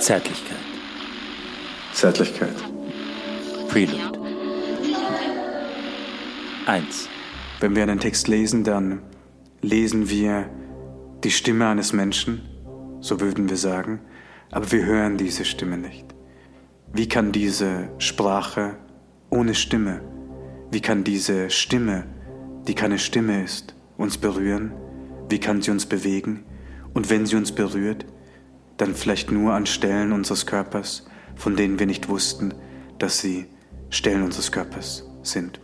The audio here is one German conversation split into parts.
Zärtlichkeit. Zärtlichkeit. Prelude. 1. Wenn wir einen Text lesen, dann lesen wir die Stimme eines Menschen, so würden wir sagen, aber wir hören diese Stimme nicht. Wie kann diese Sprache ohne Stimme, wie kann diese Stimme, die keine Stimme ist, uns berühren? Wie kann sie uns bewegen? Und wenn sie uns berührt, dann vielleicht nur an Stellen unseres Körpers, von denen wir nicht wussten, dass sie Stellen unseres Körpers sind.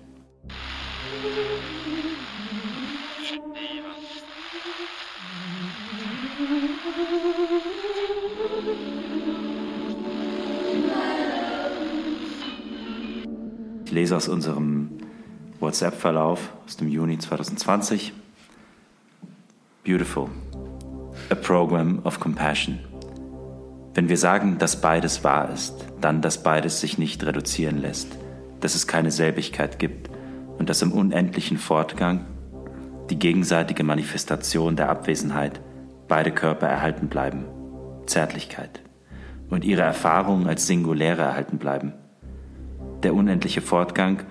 Ich lese aus unserem WhatsApp-Verlauf aus dem Juni 2020. Beautiful. A program of compassion. Wenn wir sagen, dass beides wahr ist, dann, dass beides sich nicht reduzieren lässt, dass es keine Selbigkeit gibt und dass im unendlichen Fortgang die gegenseitige Manifestation der Abwesenheit beide Körper erhalten bleiben, Zärtlichkeit, und ihre Erfahrungen als Singuläre erhalten bleiben. Der unendliche Fortgang,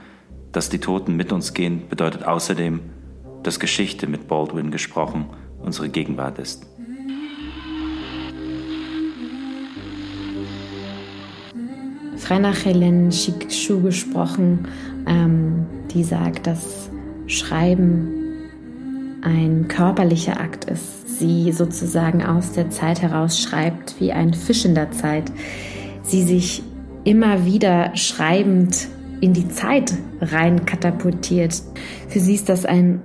dass die Toten mit uns gehen, bedeutet außerdem, dass Geschichte mit Baldwin gesprochen unsere Gegenwart ist. Frei nach Helen Schickschuh gesprochen, ähm, die sagt, dass Schreiben ein körperlicher Akt ist. Sie sozusagen aus der Zeit heraus schreibt wie ein Fisch in der Zeit. Sie sich immer wieder schreibend in die Zeit rein katapultiert. Für sie ist das ein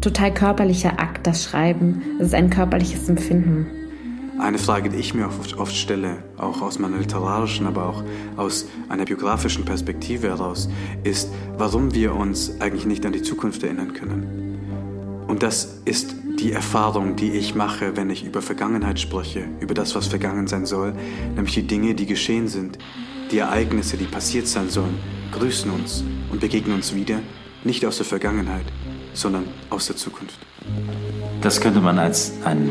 total körperlicher Akt, das Schreiben. Es ist ein körperliches Empfinden. Eine Frage, die ich mir oft, oft stelle, auch aus meiner literarischen, aber auch aus einer biografischen Perspektive heraus, ist, warum wir uns eigentlich nicht an die Zukunft erinnern können. Und das ist die Erfahrung, die ich mache, wenn ich über Vergangenheit spreche, über das, was vergangen sein soll, nämlich die Dinge, die geschehen sind, die Ereignisse, die passiert sein sollen, grüßen uns und begegnen uns wieder, nicht aus der Vergangenheit, sondern aus der Zukunft. Das könnte man als ein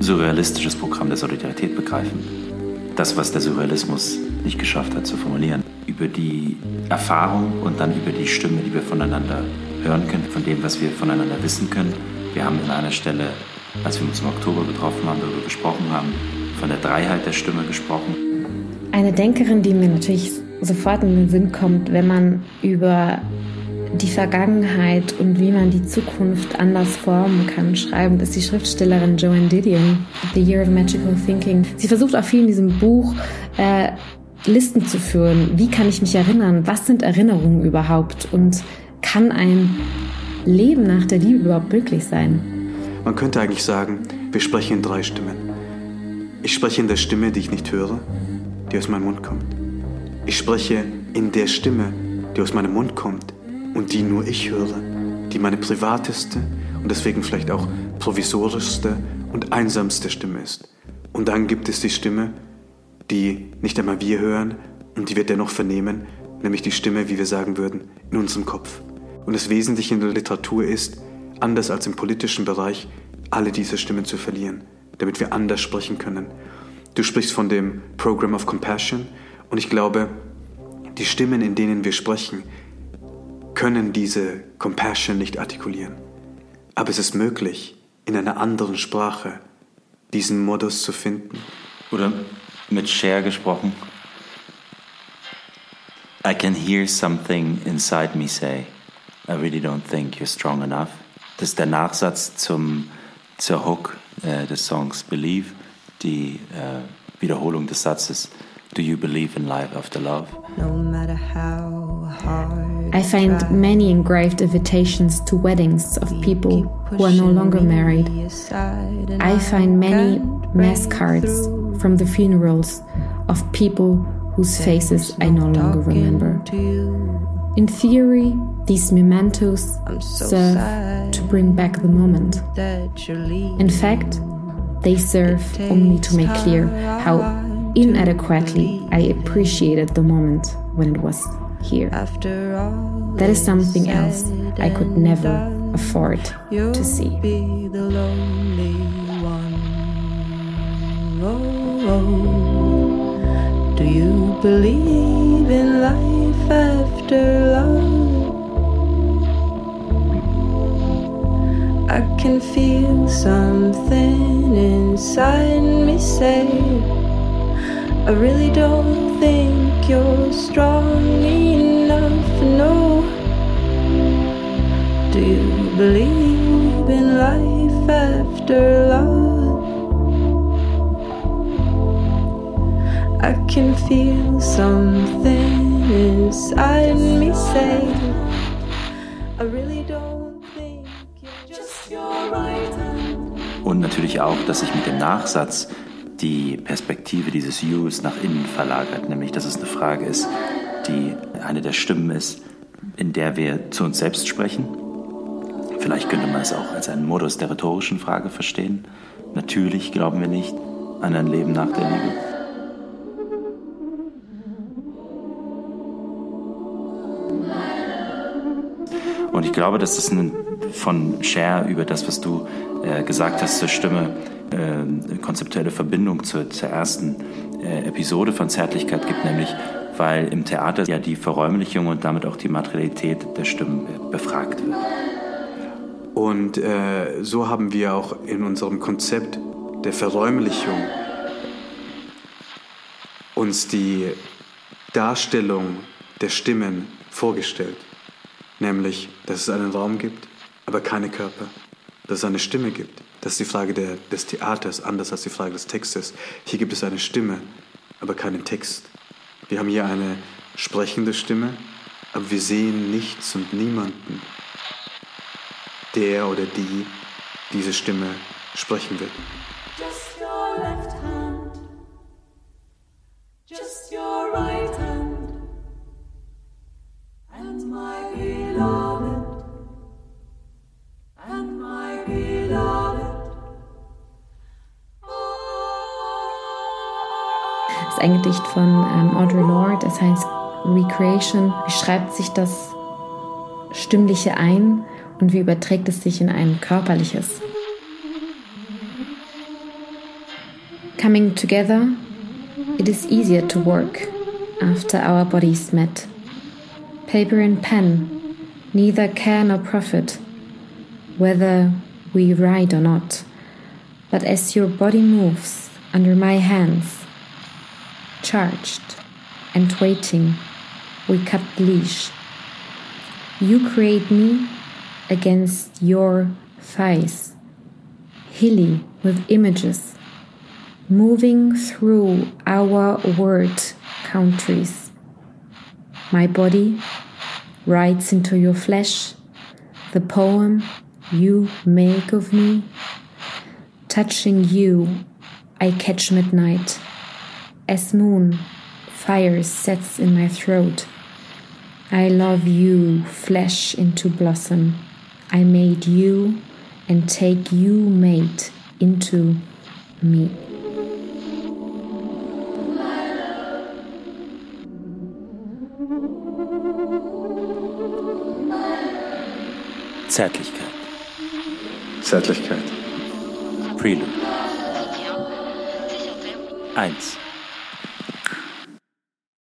surrealistisches Programm der Solidarität begreifen. Das, was der Surrealismus nicht geschafft hat zu formulieren. Über die Erfahrung und dann über die Stimme, die wir voneinander hören können, von dem, was wir voneinander wissen können. Wir haben an einer Stelle, als wir uns im Oktober getroffen haben, darüber gesprochen haben, von der Dreiheit der Stimme gesprochen. Eine Denkerin, die mir natürlich sofort in den Sinn kommt, wenn man über die Vergangenheit und wie man die Zukunft anders formen kann, schreiben, ist die Schriftstellerin Joanne Didion, The Year of Magical Thinking. Sie versucht auch viel in diesem Buch äh, Listen zu führen. Wie kann ich mich erinnern? Was sind Erinnerungen überhaupt? Und kann ein Leben nach der Liebe überhaupt möglich sein? Man könnte eigentlich sagen, wir sprechen in drei Stimmen. Ich spreche in der Stimme, die ich nicht höre, die aus meinem Mund kommt. Ich spreche in der Stimme, die aus meinem Mund kommt, und die nur ich höre, die meine privateste und deswegen vielleicht auch provisorischste und einsamste Stimme ist. Und dann gibt es die Stimme, die nicht einmal wir hören und die wir dennoch vernehmen, nämlich die Stimme, wie wir sagen würden, in unserem Kopf. Und das Wesentliche in der Literatur ist, anders als im politischen Bereich, alle diese Stimmen zu verlieren, damit wir anders sprechen können. Du sprichst von dem Program of Compassion und ich glaube, die Stimmen, in denen wir sprechen, können diese Compassion nicht artikulieren. Aber es ist möglich, in einer anderen Sprache diesen Modus zu finden. Oder mit Cher gesprochen. I can hear something inside me say, I really don't think you're strong enough. Das ist der Nachsatz zum, zur Hook äh, des Songs Believe, die äh, Wiederholung des Satzes Do you believe in life after love? No matter how hard I find many engraved invitations to weddings of people who are no longer married. I find many mass cards from the funerals of people whose faces I no longer remember. In theory, these mementos serve to bring back the moment. In fact, they serve only to make clear how inadequately I appreciated the moment when it was here. That is something else I could never afford to see. Oh, oh. believe in life after love? I can feel something inside me say, I really don't think you're strong enough. No, do you believe in life after love? I can feel something inside me say, really don't think you're just your right. Und natürlich auch, dass sich mit dem Nachsatz die Perspektive dieses Yous nach innen verlagert, nämlich dass es eine Frage ist, die eine der Stimmen ist, in der wir zu uns selbst sprechen. Vielleicht könnte man es auch als einen Modus der rhetorischen Frage verstehen. Natürlich glauben wir nicht an ein Leben nach der Liebe. Und ich glaube, dass es ein, von Cher über das, was du äh, gesagt hast zur Stimme, äh, konzeptuelle Verbindung zur, zur ersten äh, Episode von Zärtlichkeit gibt, nämlich weil im Theater ja die Verräumlichung und damit auch die Materialität der Stimmen befragt wird. Und äh, so haben wir auch in unserem Konzept der Verräumlichung uns die Darstellung der Stimmen vorgestellt. Nämlich, dass es einen Raum gibt, aber keine Körper. Dass es eine Stimme gibt. Das ist die Frage der, des Theaters, anders als die Frage des Textes. Hier gibt es eine Stimme, aber keinen Text. Wir haben hier eine sprechende Stimme, aber wir sehen nichts und niemanden, der oder die diese Stimme sprechen wird. Ein Gedicht von ähm, Audre Lorde, es heißt Recreation, beschreibt sich das Stimmliche ein und wie überträgt es sich in ein körperliches. Coming together, it is easier to work after our bodies met. Paper and pen, neither care nor profit, whether we ride or not. But as your body moves under my hands, charged and waiting, we cut leash. You create me against your thighs, hilly with images, moving through our word countries. My body rides into your flesh, the poem you make of me. Touching you, I catch midnight. As moon, fire sets in my throat. I love you, flesh into blossom. I made you and take you, mate, into me. Zärtlichkeit. Zärtlichkeit. Prelude. 1.